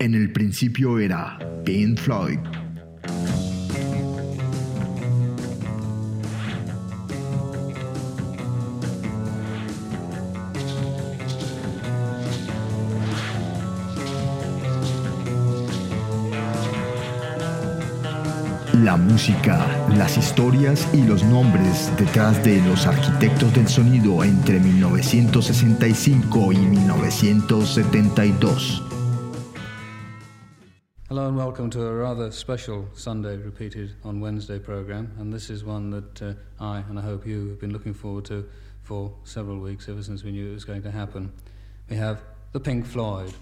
En el principio era Pink Floyd. La música, las historias y los nombres detrás de los arquitectos del sonido entre 1965 y 1972. Welcome to a rather special Sunday repeated on Wednesday program, and this is one that uh, I and I hope you have been looking forward to for several weeks ever since we knew it was going to happen. We have the Pink Floyd.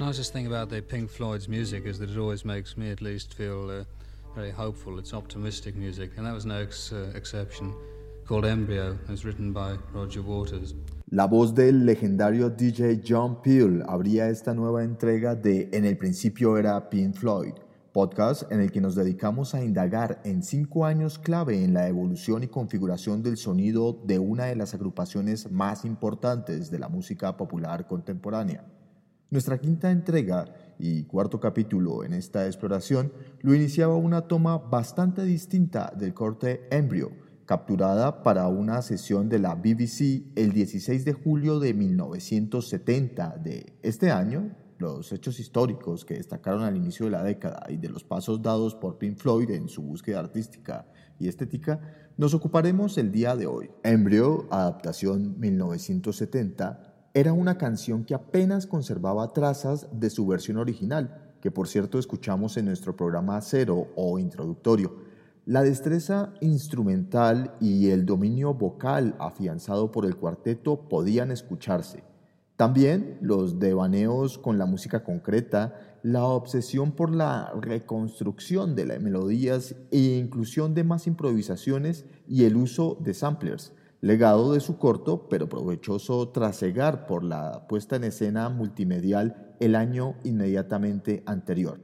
Nicest thing about the Pink Floyd's music is that it always makes me, at least, feel uh, very hopeful. It's optimistic music, and that was no ex- uh, exception. Called Embryo, written by Roger Waters. La voz del legendario DJ John Peel abría esta nueva entrega de En el principio era Pink Floyd, podcast en el que nos dedicamos a indagar en cinco años clave en la evolución y configuración del sonido de una de las agrupaciones más importantes de la música popular contemporánea. Nuestra quinta entrega y cuarto capítulo en esta exploración lo iniciaba una toma bastante distinta del corte Embryo, capturada para una sesión de la BBC el 16 de julio de 1970 de este año, los hechos históricos que destacaron al inicio de la década y de los pasos dados por Pink Floyd en su búsqueda artística y estética, nos ocuparemos el día de hoy. Embryo, adaptación 1970, era una canción que apenas conservaba trazas de su versión original, que por cierto escuchamos en nuestro programa cero o introductorio, la destreza instrumental y el dominio vocal afianzado por el cuarteto podían escucharse. También los devaneos con la música concreta, la obsesión por la reconstrucción de las melodías e inclusión de más improvisaciones y el uso de samplers, legado de su corto pero provechoso trasegar por la puesta en escena multimedial el año inmediatamente anterior.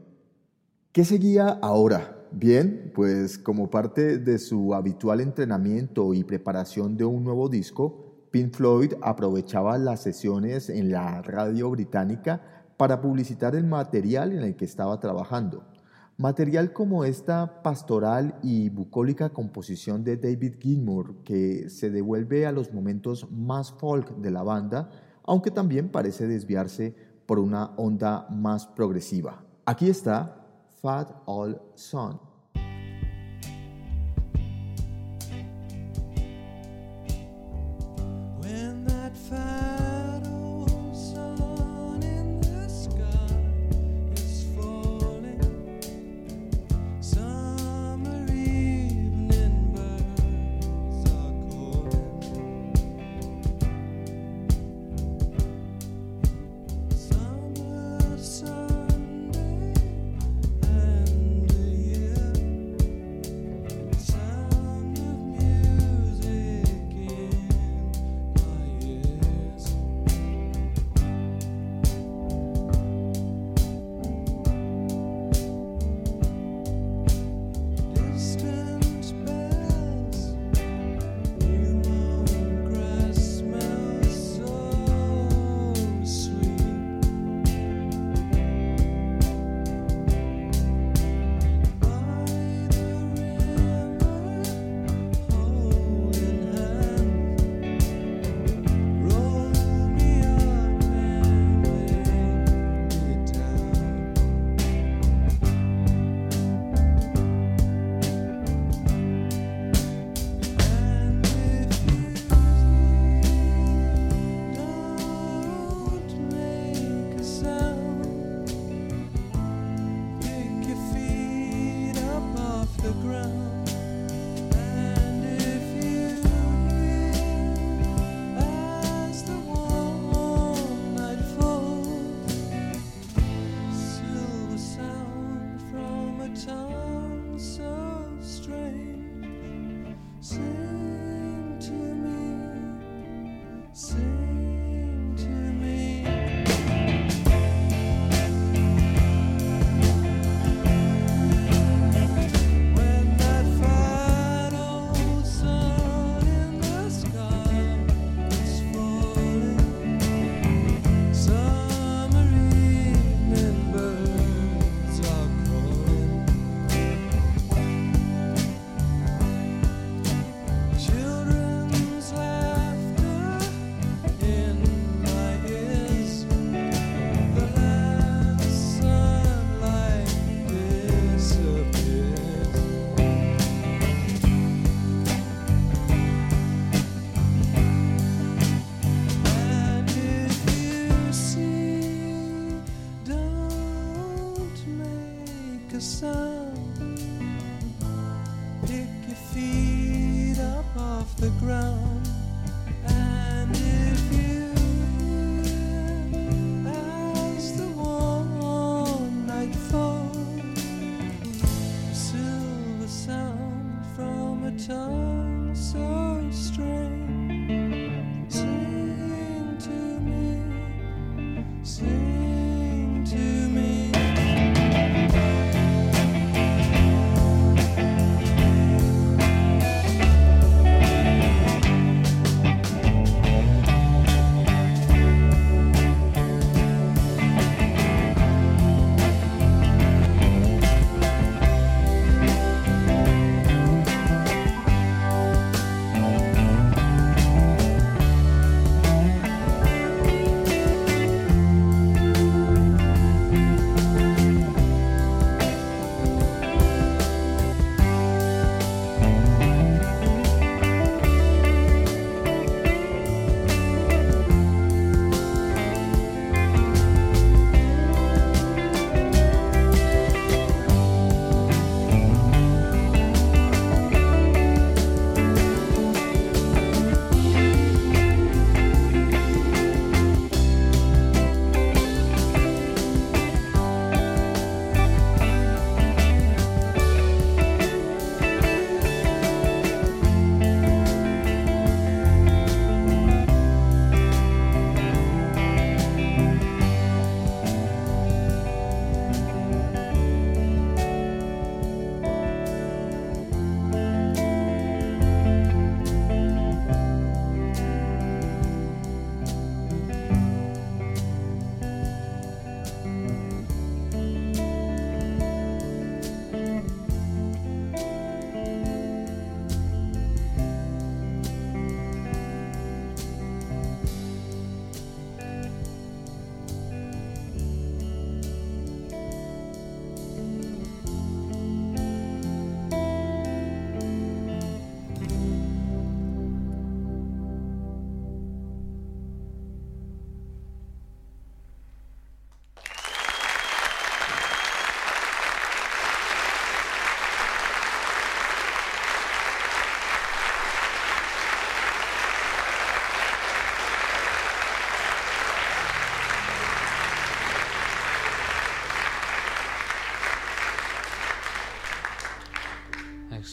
¿Qué seguía ahora? Bien, pues como parte de su habitual entrenamiento y preparación de un nuevo disco, Pink Floyd aprovechaba las sesiones en la radio británica para publicitar el material en el que estaba trabajando. Material como esta pastoral y bucólica composición de David Gilmour que se devuelve a los momentos más folk de la banda, aunque también parece desviarse por una onda más progresiva. Aquí está Fat Old Son.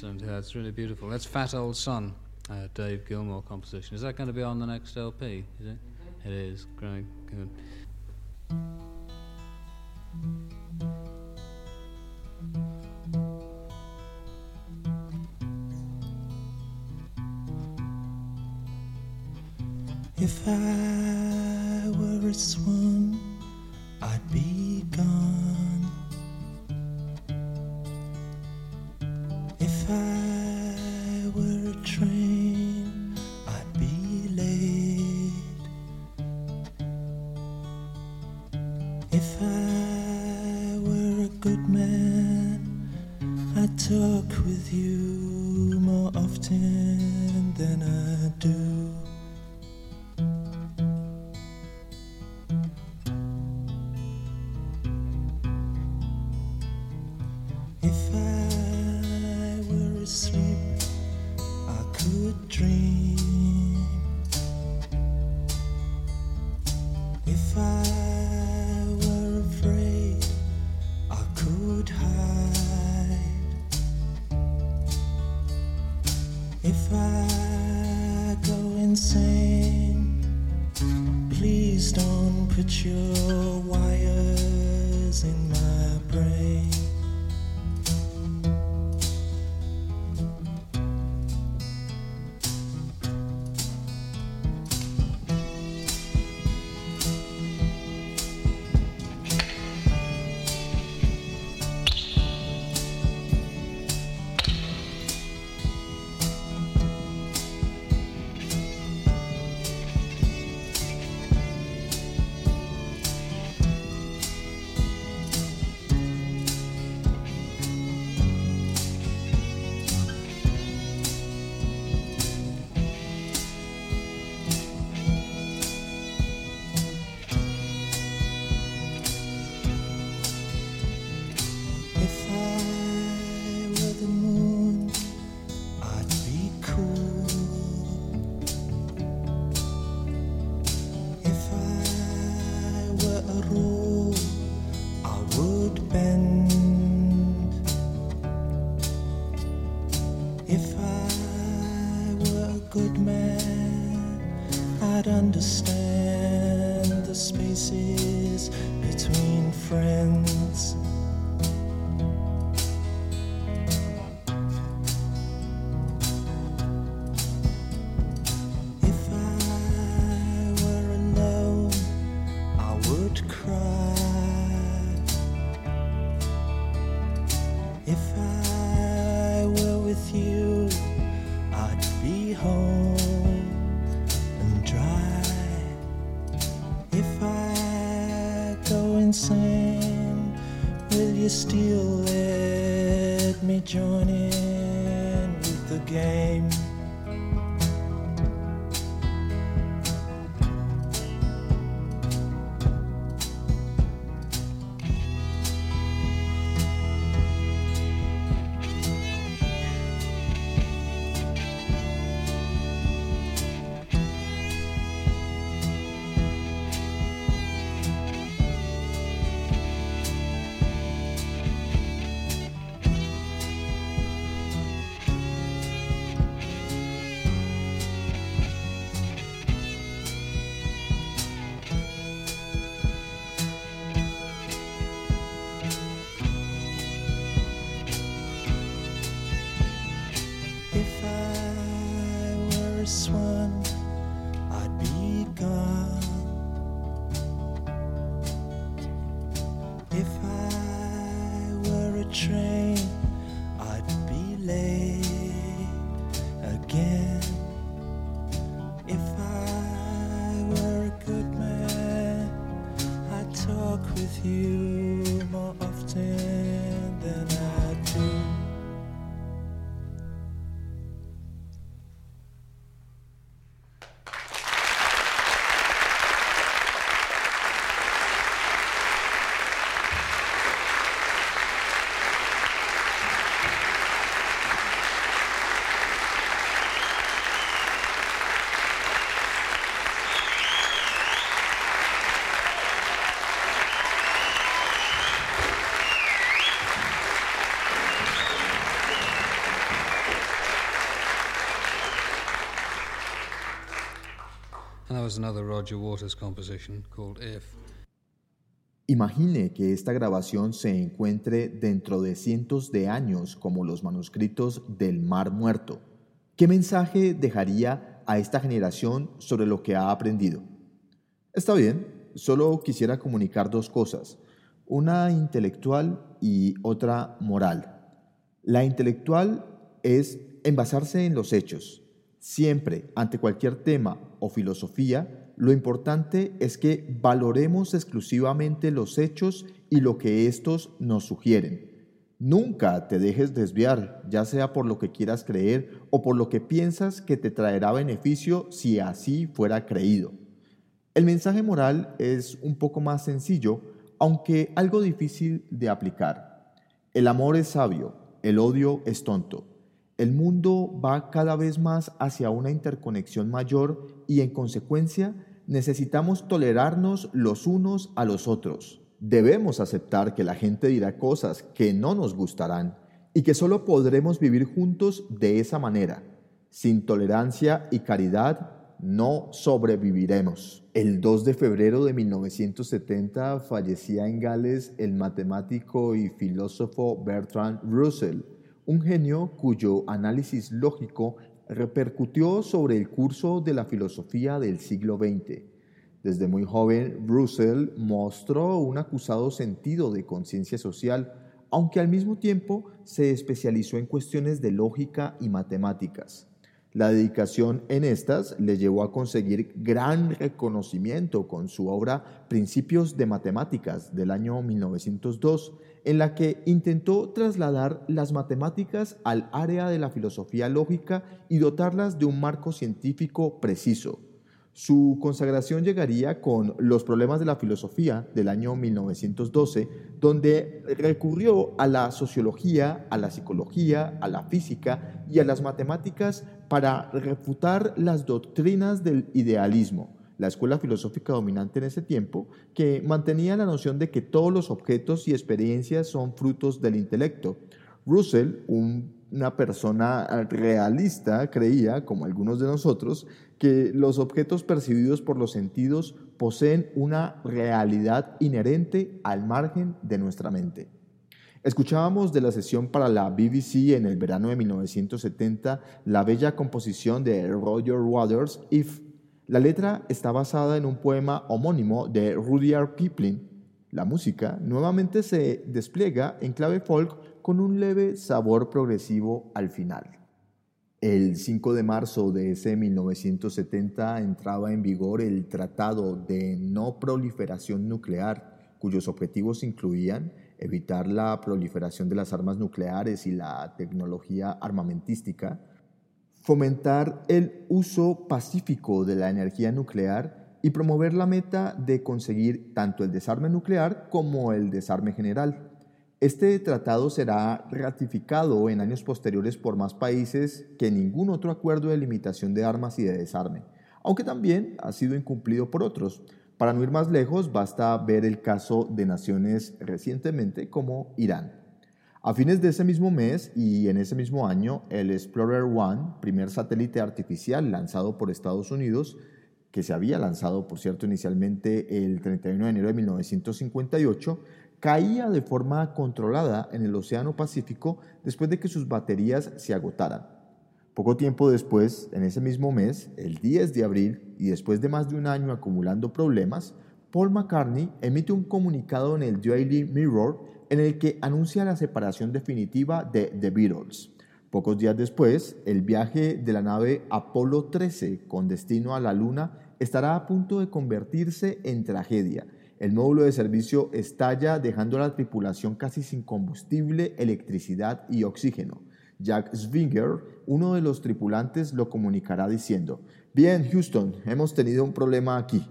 and Yeah, it's really beautiful. That's Fat Old Son, uh, Dave Gilmore composition. Is that going to be on the next LP? Is it? Mm-hmm. It is. Great. If I were asleep, I could dream. Imagine que esta grabación se encuentre dentro de cientos de años como los manuscritos del Mar Muerto. ¿Qué mensaje dejaría a esta generación sobre lo que ha aprendido? Está bien, solo quisiera comunicar dos cosas, una intelectual y otra moral. La intelectual es envasarse en los hechos. Siempre, ante cualquier tema o filosofía, lo importante es que valoremos exclusivamente los hechos y lo que estos nos sugieren. Nunca te dejes desviar, ya sea por lo que quieras creer o por lo que piensas que te traerá beneficio si así fuera creído. El mensaje moral es un poco más sencillo, aunque algo difícil de aplicar. El amor es sabio, el odio es tonto. El mundo va cada vez más hacia una interconexión mayor y en consecuencia necesitamos tolerarnos los unos a los otros. Debemos aceptar que la gente dirá cosas que no nos gustarán y que solo podremos vivir juntos de esa manera. Sin tolerancia y caridad no sobreviviremos. El 2 de febrero de 1970 fallecía en Gales el matemático y filósofo Bertrand Russell, un genio cuyo análisis lógico repercutió sobre el curso de la filosofía del siglo XX. Desde muy joven, Russell mostró un acusado sentido de conciencia social, aunque al mismo tiempo se especializó en cuestiones de lógica y matemáticas. La dedicación en estas le llevó a conseguir gran reconocimiento con su obra Principios de Matemáticas del año 1902, en la que intentó trasladar las matemáticas al área de la filosofía lógica y dotarlas de un marco científico preciso. Su consagración llegaría con Los problemas de la filosofía del año 1912, donde recurrió a la sociología, a la psicología, a la física y a las matemáticas para refutar las doctrinas del idealismo, la escuela filosófica dominante en ese tiempo, que mantenía la noción de que todos los objetos y experiencias son frutos del intelecto. Russell, una persona realista, creía, como algunos de nosotros, que los objetos percibidos por los sentidos poseen una realidad inherente al margen de nuestra mente. Escuchábamos de la sesión para la BBC en el verano de 1970 la bella composición de Roger Waters, If. La letra está basada en un poema homónimo de Rudyard Kipling. La música nuevamente se despliega en clave folk con un leve sabor progresivo al final. El 5 de marzo de ese 1970 entraba en vigor el Tratado de No Proliferación Nuclear, cuyos objetivos incluían evitar la proliferación de las armas nucleares y la tecnología armamentística, fomentar el uso pacífico de la energía nuclear y promover la meta de conseguir tanto el desarme nuclear como el desarme general. Este tratado será ratificado en años posteriores por más países que ningún otro acuerdo de limitación de armas y de desarme, aunque también ha sido incumplido por otros. Para no ir más lejos, basta ver el caso de naciones recientemente como Irán. A fines de ese mismo mes y en ese mismo año, el Explorer One, primer satélite artificial lanzado por Estados Unidos, que se había lanzado, por cierto, inicialmente el 31 de enero de 1958, caía de forma controlada en el Océano Pacífico después de que sus baterías se agotaran. Poco tiempo después, en ese mismo mes, el 10 de abril, y después de más de un año acumulando problemas, Paul McCartney emite un comunicado en el Daily Mirror en el que anuncia la separación definitiva de The Beatles. Pocos días después, el viaje de la nave Apolo 13 con destino a la Luna estará a punto de convertirse en tragedia el módulo de servicio estalla dejando a la tripulación casi sin combustible, electricidad y oxígeno. Jack Swinger, uno de los tripulantes, lo comunicará diciendo, Bien, Houston, hemos tenido un problema aquí.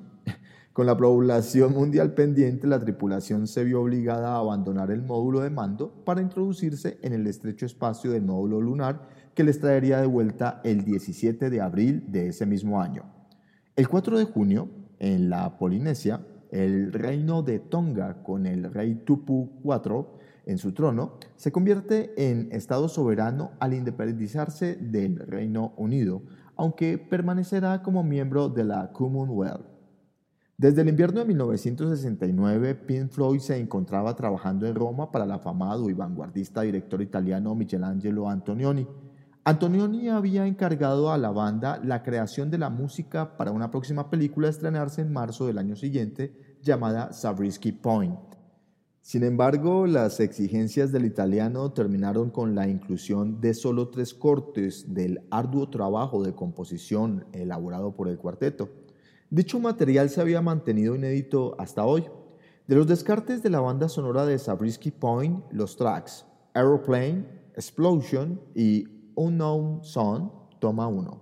Con la población mundial pendiente, la tripulación se vio obligada a abandonar el módulo de mando para introducirse en el estrecho espacio del módulo lunar que les traería de vuelta el 17 de abril de ese mismo año. El 4 de junio, en la Polinesia, el reino de Tonga con el rey Tupu IV en su trono, se convierte en Estado soberano al independizarse del Reino Unido, aunque permanecerá como miembro de la Commonwealth. Desde el invierno de 1969, Pink Floyd se encontraba trabajando en Roma para el afamado y vanguardista director italiano Michelangelo Antonioni. Antonioni había encargado a la banda la creación de la música para una próxima película a estrenarse en marzo del año siguiente llamada Zabriskie Point. Sin embargo, las exigencias del italiano terminaron con la inclusión de solo tres cortes del arduo trabajo de composición elaborado por el cuarteto. Dicho material se había mantenido inédito hasta hoy. De los descartes de la banda sonora de Zabriskie Point, los tracks Aeroplane, Explosion y Unknown Son, toma uno.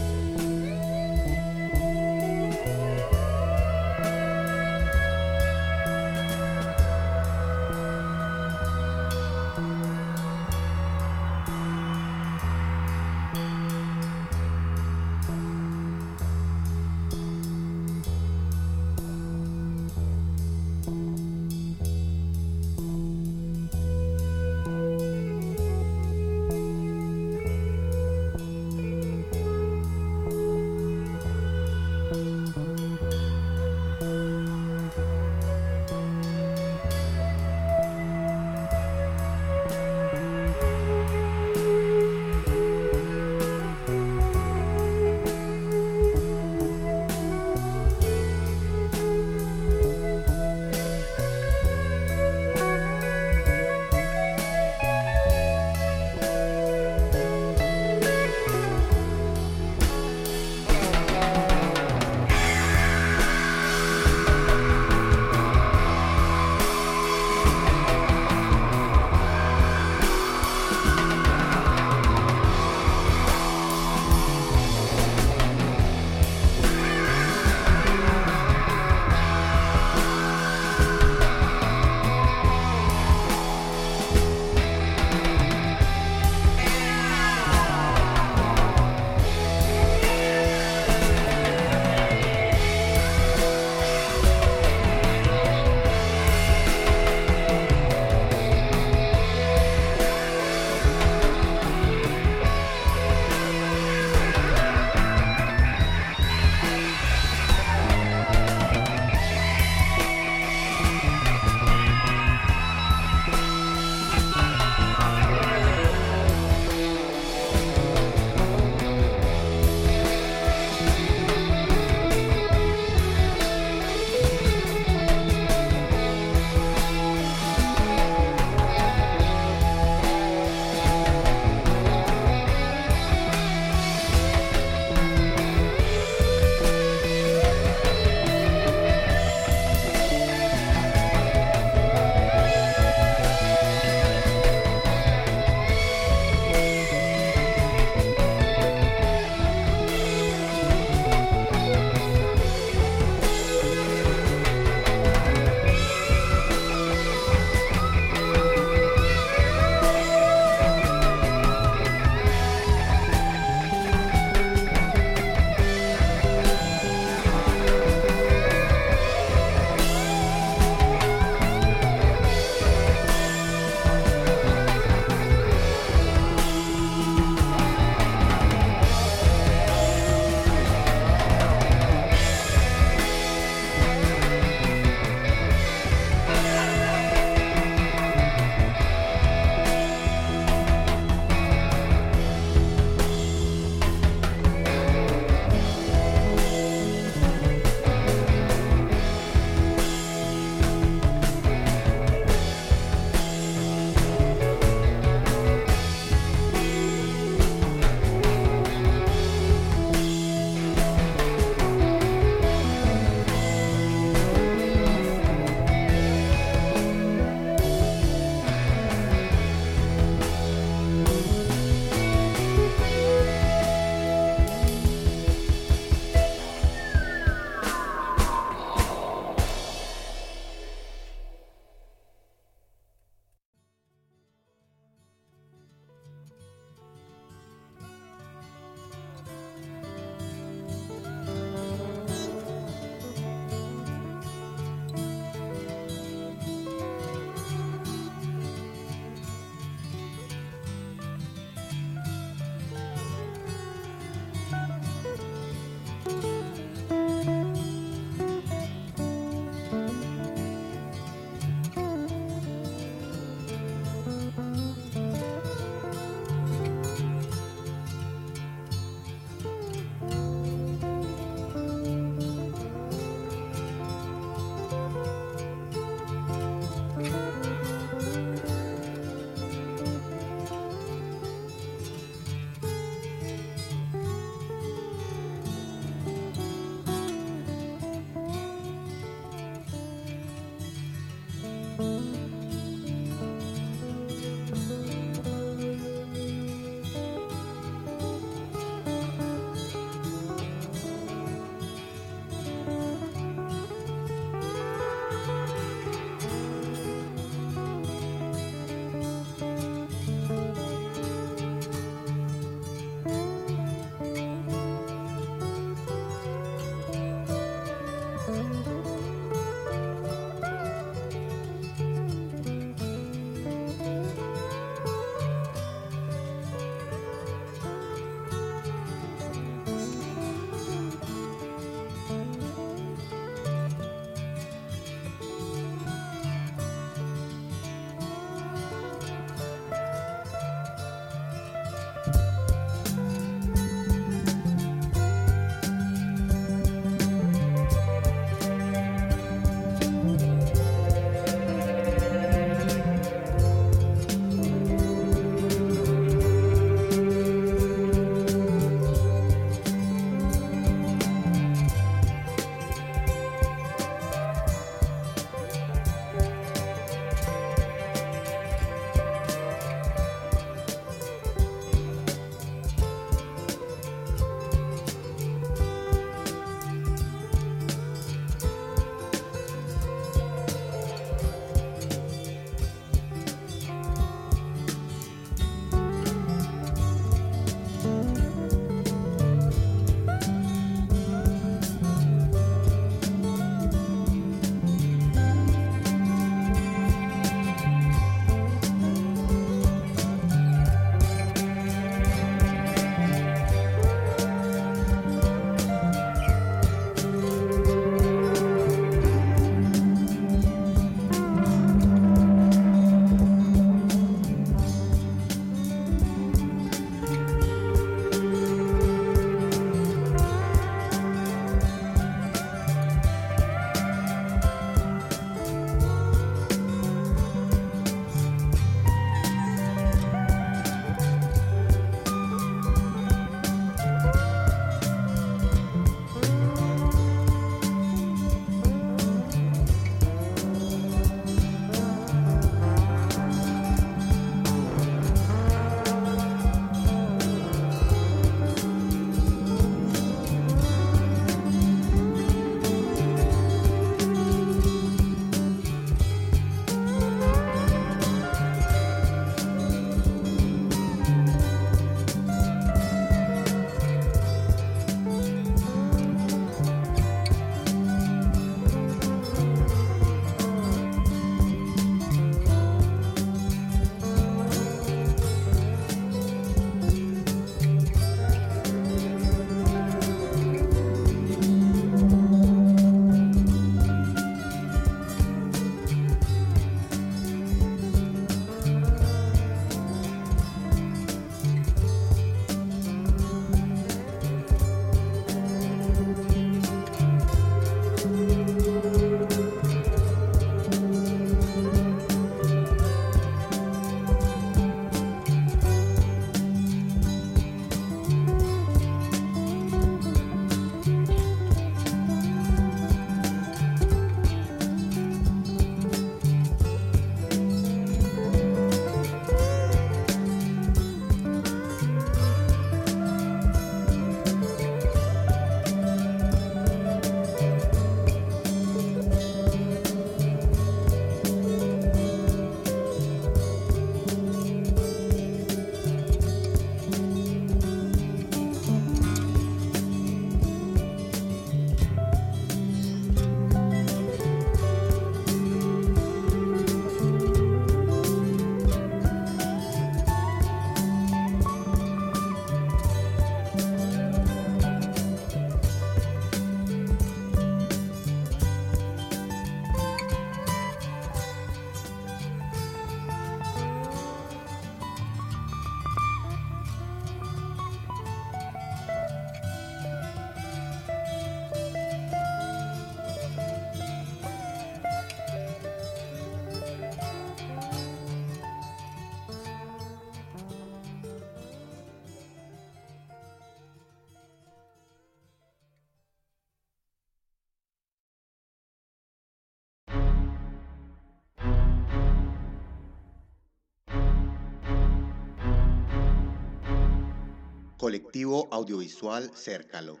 Colectivo Audiovisual Cércalo.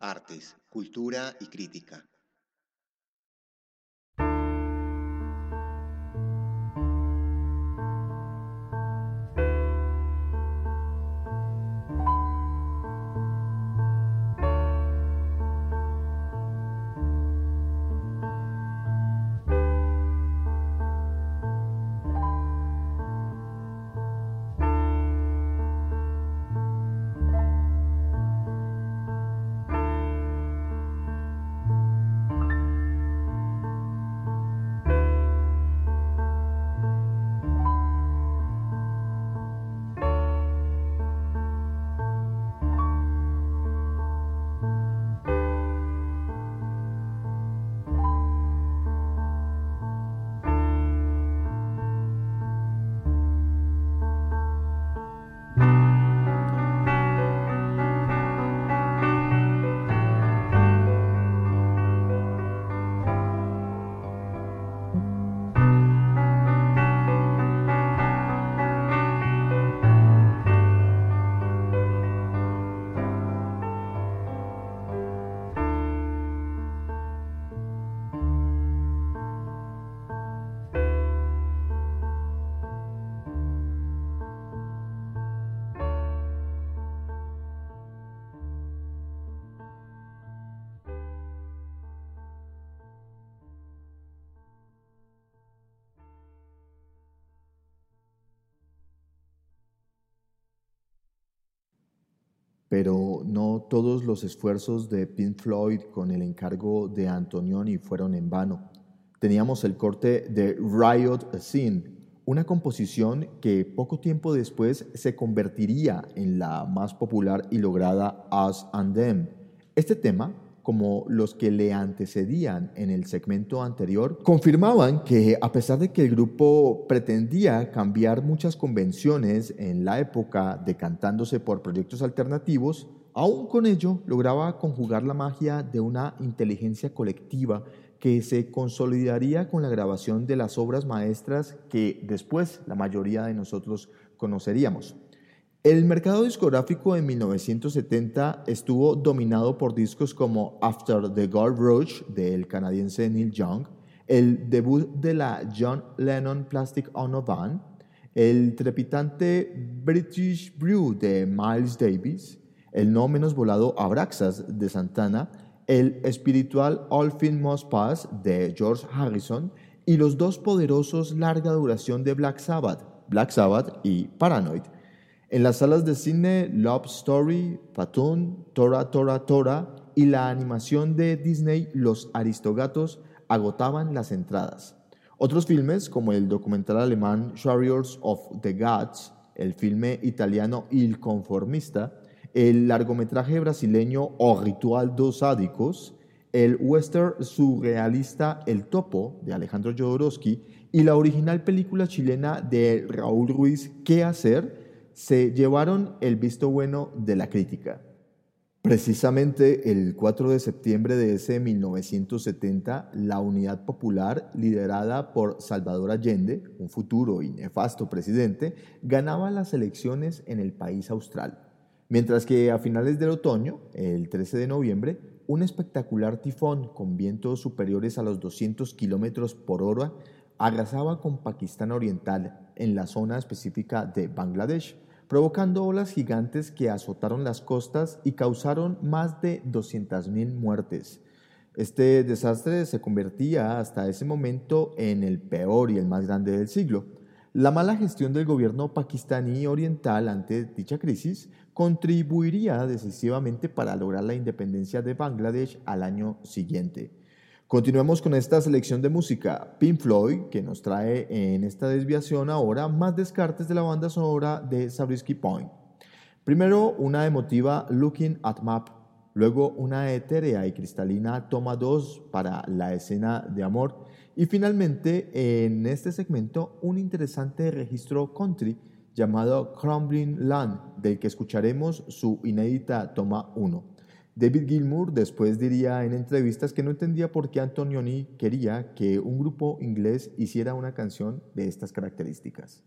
Artes, Cultura y Crítica. Pero no todos los esfuerzos de Pink Floyd con el encargo de Antonioni fueron en vano. Teníamos el corte de Riot Scene, una composición que poco tiempo después se convertiría en la más popular y lograda Us and Them. Este tema como los que le antecedían en el segmento anterior, confirmaban que a pesar de que el grupo pretendía cambiar muchas convenciones en la época decantándose por proyectos alternativos, aún con ello lograba conjugar la magia de una inteligencia colectiva que se consolidaría con la grabación de las obras maestras que después la mayoría de nosotros conoceríamos. El mercado discográfico en 1970 estuvo dominado por discos como After the Gold Rush del canadiense Neil Young, el debut de la John Lennon Plastic Ono Band, el trepitante British Brew de Miles Davis, el no menos volado Abraxas de Santana, el espiritual All Fin Must Pass de George Harrison y los dos poderosos larga duración de Black Sabbath, Black Sabbath y Paranoid. En las salas de cine, Love Story, Patún, Tora Tora Tora y la animación de Disney Los Aristogatos agotaban las entradas. Otros filmes, como el documental alemán Chariots of the Gods, el filme italiano Il Conformista, el largometraje brasileño O Ritual dos Sádicos, el western surrealista El Topo de Alejandro Jodorowsky y la original película chilena de Raúl Ruiz ¿Qué hacer? Se llevaron el visto bueno de la crítica. Precisamente el 4 de septiembre de ese 1970, la Unidad Popular, liderada por Salvador Allende, un futuro y nefasto presidente, ganaba las elecciones en el país austral. Mientras que a finales del otoño, el 13 de noviembre, un espectacular tifón con vientos superiores a los 200 kilómetros por hora arrasaba con Pakistán Oriental en la zona específica de Bangladesh provocando olas gigantes que azotaron las costas y causaron más de 200.000 muertes. Este desastre se convertía hasta ese momento en el peor y el más grande del siglo. La mala gestión del gobierno pakistaní oriental ante dicha crisis contribuiría decisivamente para lograr la independencia de Bangladesh al año siguiente. Continuemos con esta selección de música. Pink Floyd, que nos trae en esta desviación ahora más descartes de la banda sonora de Sabrisky Point. Primero, una emotiva Looking at Map, luego una etérea y cristalina Toma 2 para la escena de amor y finalmente en este segmento un interesante registro country llamado Crumbling Land, del que escucharemos su inédita Toma 1. David Gilmour después diría en entrevistas que no entendía por qué Antonioni quería que un grupo inglés hiciera una canción de estas características.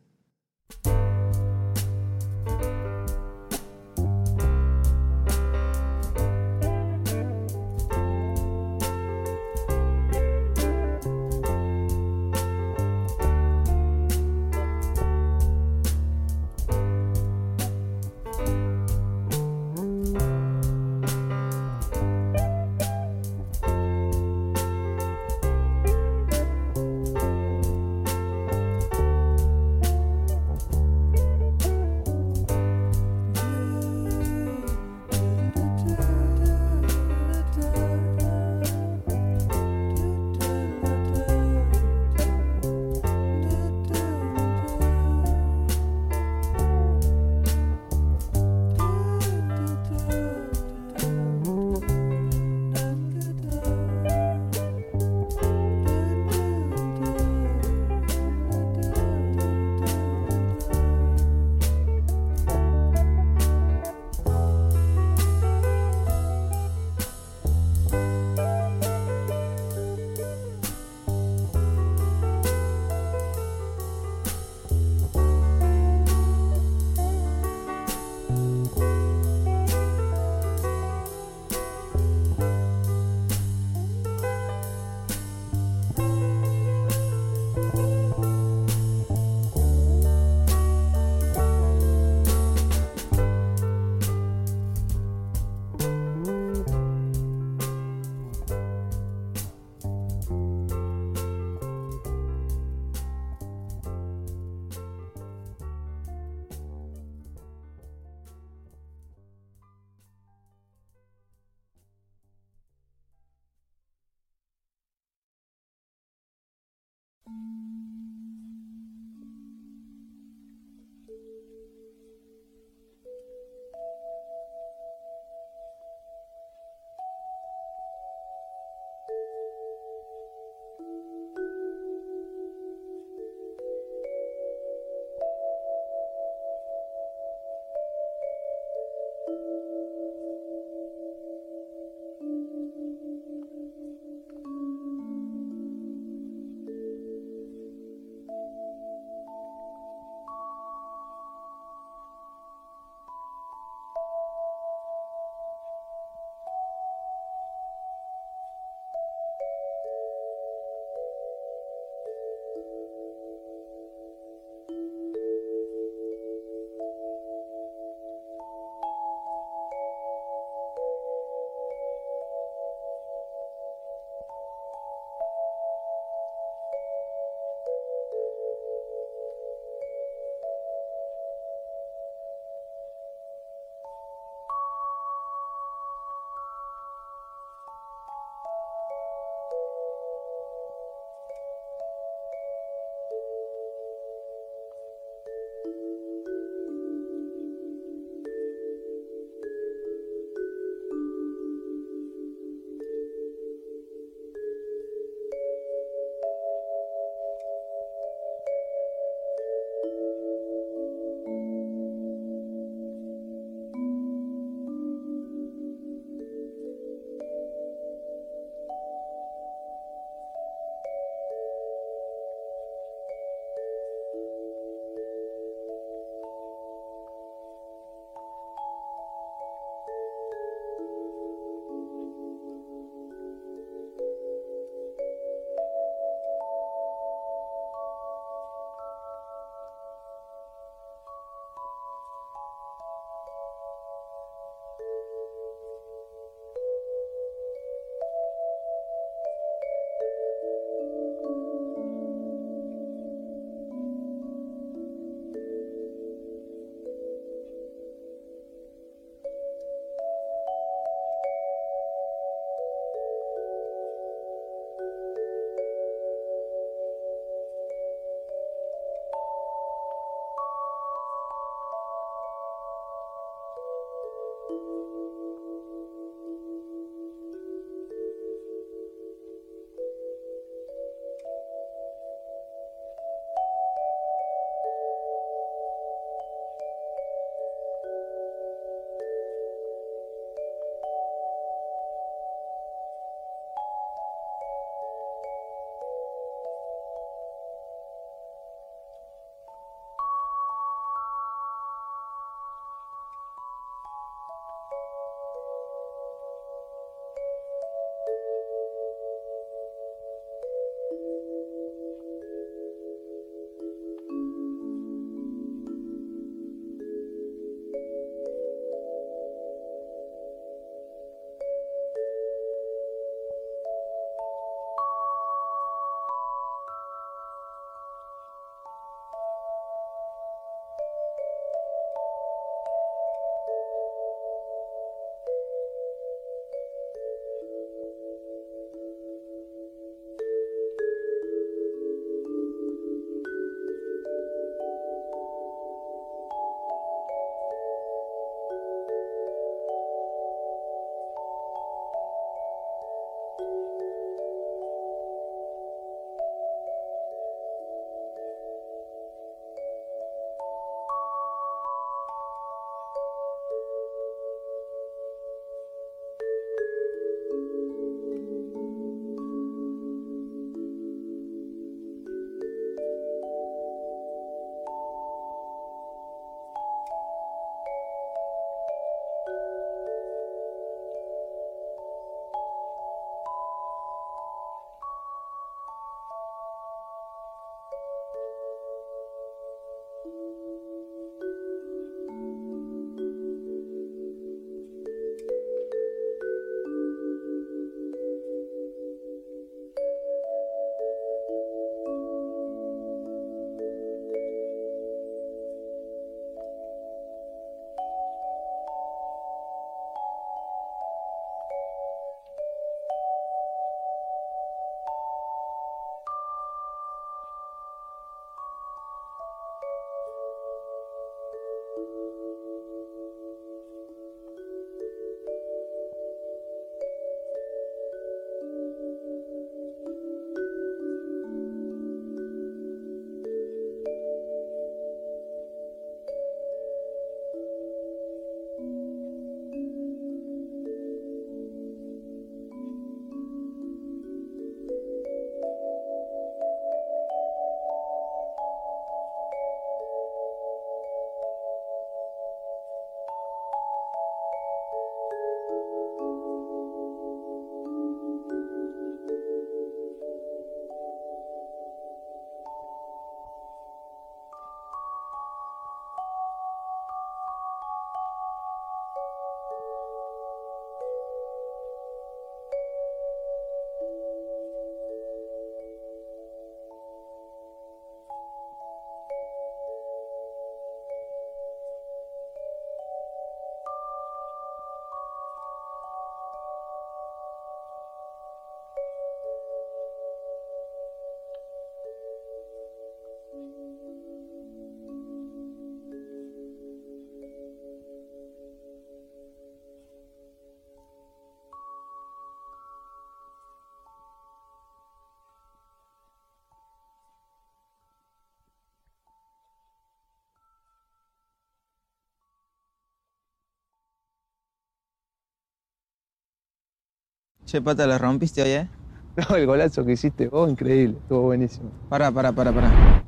Che, pata, la rompiste hoy, ¿eh? No, el golazo que hiciste vos, increíble, estuvo buenísimo. Pará, pará, pará, pará.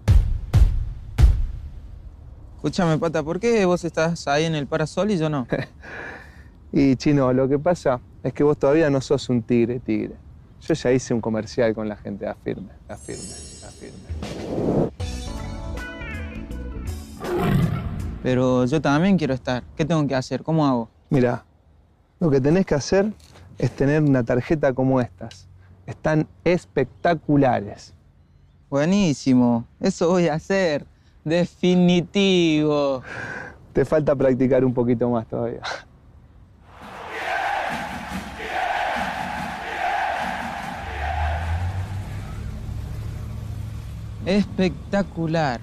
Escúchame, pata, ¿por qué vos estás ahí en el parasol y yo no? Y chino, lo que pasa es que vos todavía no sos un tigre, tigre. Yo ya hice un comercial con la gente, afirme, afirme, afirme. Pero yo también quiero estar. ¿Qué tengo que hacer? ¿Cómo hago? Mira, lo que tenés que hacer es tener una tarjeta como estas. Están espectaculares. Buenísimo. Eso voy a hacer. Definitivo. Te falta practicar un poquito más todavía. Espectacular.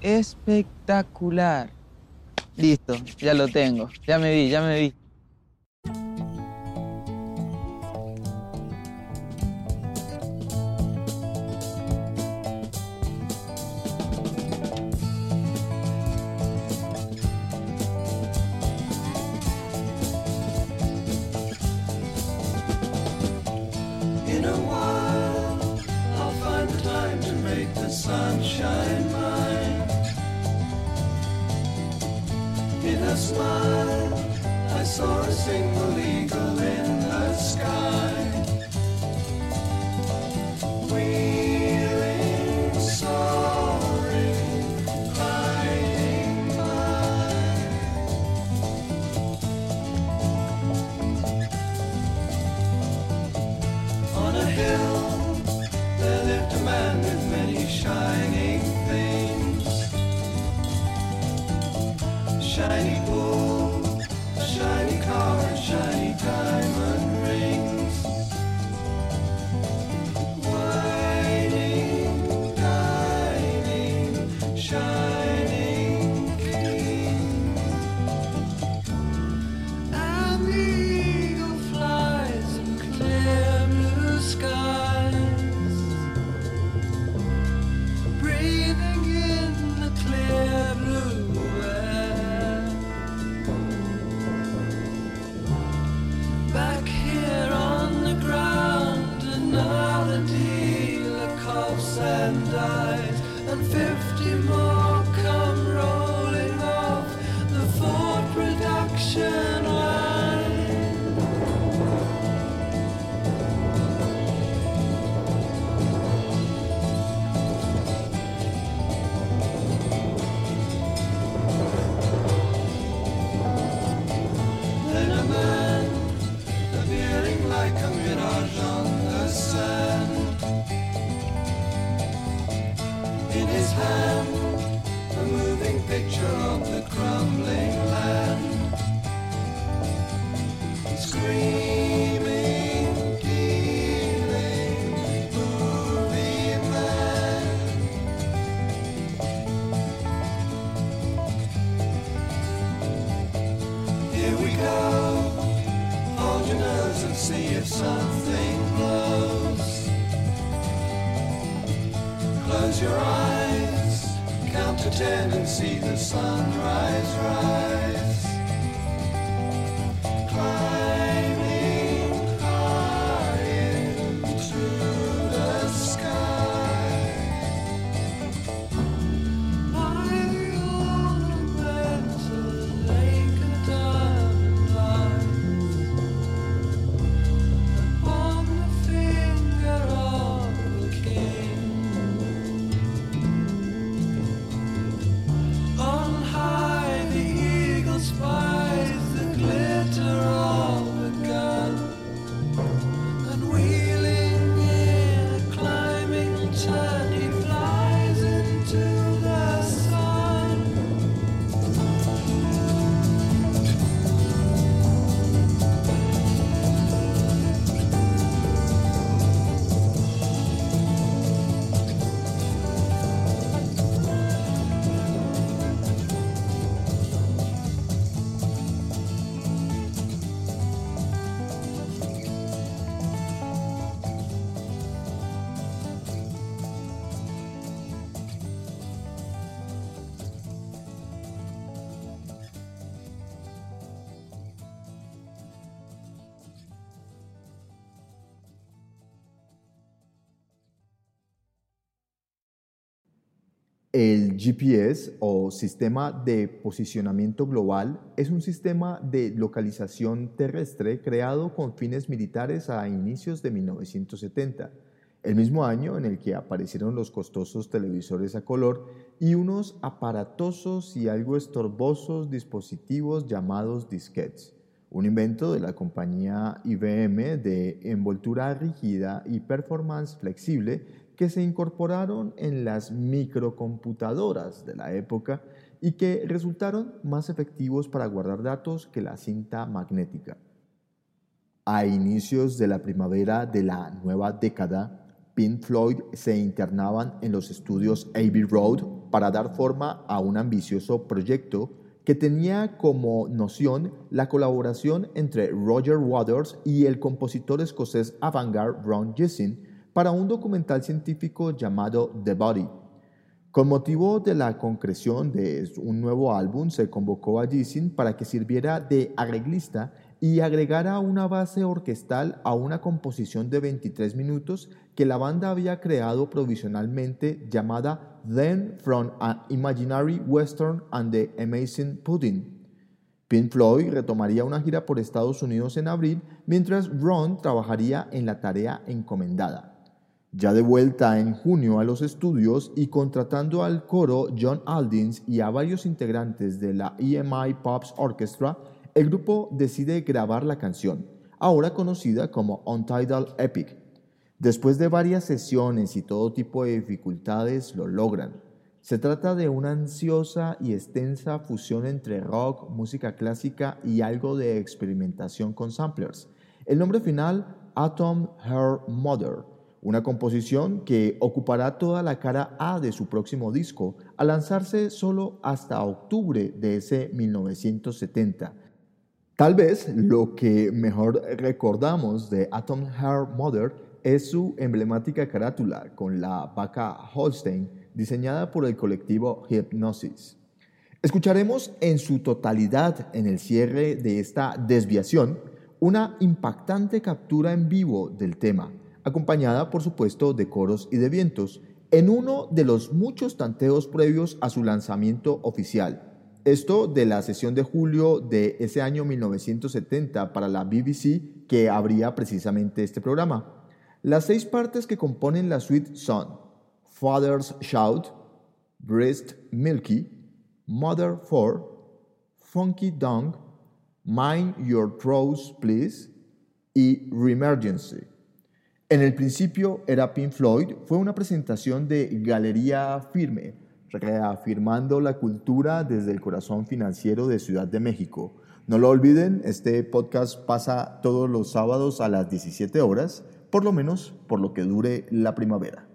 Espectacular. Listo, ya lo tengo. Ya me vi, ya me vi. El GPS o Sistema de Posicionamiento Global es un sistema de localización terrestre creado con fines militares a inicios de 1970, el mismo año en el que aparecieron los costosos televisores a color y unos aparatosos y algo estorbosos dispositivos llamados disquetes, un invento de la compañía IBM de envoltura rígida y performance flexible que se incorporaron en las microcomputadoras de la época y que resultaron más efectivos para guardar datos que la cinta magnética. A inicios de la primavera de la nueva década, Pink Floyd se internaban en los estudios Abbey Road para dar forma a un ambicioso proyecto que tenía como noción la colaboración entre Roger Waters y el compositor escocés avant-garde Ron Jessin para un documental científico llamado The Body. Con motivo de la concreción de un nuevo álbum, se convocó a Gissin para que sirviera de arreglista y agregara una base orquestal a una composición de 23 minutos que la banda había creado provisionalmente llamada Then from an Imaginary Western and the Amazing Pudding. Pink Floyd retomaría una gira por Estados Unidos en abril, mientras Ron trabajaría en la tarea encomendada. Ya de vuelta en junio a los estudios y contratando al coro John Aldins y a varios integrantes de la EMI Pops Orchestra, el grupo decide grabar la canción, ahora conocida como Untitled Epic. Después de varias sesiones y todo tipo de dificultades, lo logran. Se trata de una ansiosa y extensa fusión entre rock, música clásica y algo de experimentación con samplers. El nombre final, Atom Her Mother, una composición que ocupará toda la cara A de su próximo disco, a lanzarse solo hasta octubre de ese 1970. Tal vez lo que mejor recordamos de Atom Heart Mother es su emblemática carátula con la vaca Holstein diseñada por el colectivo Hypnosis. Escucharemos en su totalidad en el cierre de esta desviación una impactante captura en vivo del tema acompañada por supuesto de coros y de vientos, en uno de los muchos tanteos previos a su lanzamiento oficial. Esto de la sesión de julio de ese año 1970 para la BBC que abría precisamente este programa. Las seis partes que componen la suite son Father's Shout, Breast Milky, Mother For, Funky Dong, Mind Your Throws Please y Remergency. En el principio era Pink Floyd, fue una presentación de Galería Firme, reafirmando la cultura desde el corazón financiero de Ciudad de México. No lo olviden, este podcast pasa todos los sábados a las 17 horas, por lo menos por lo que dure la primavera.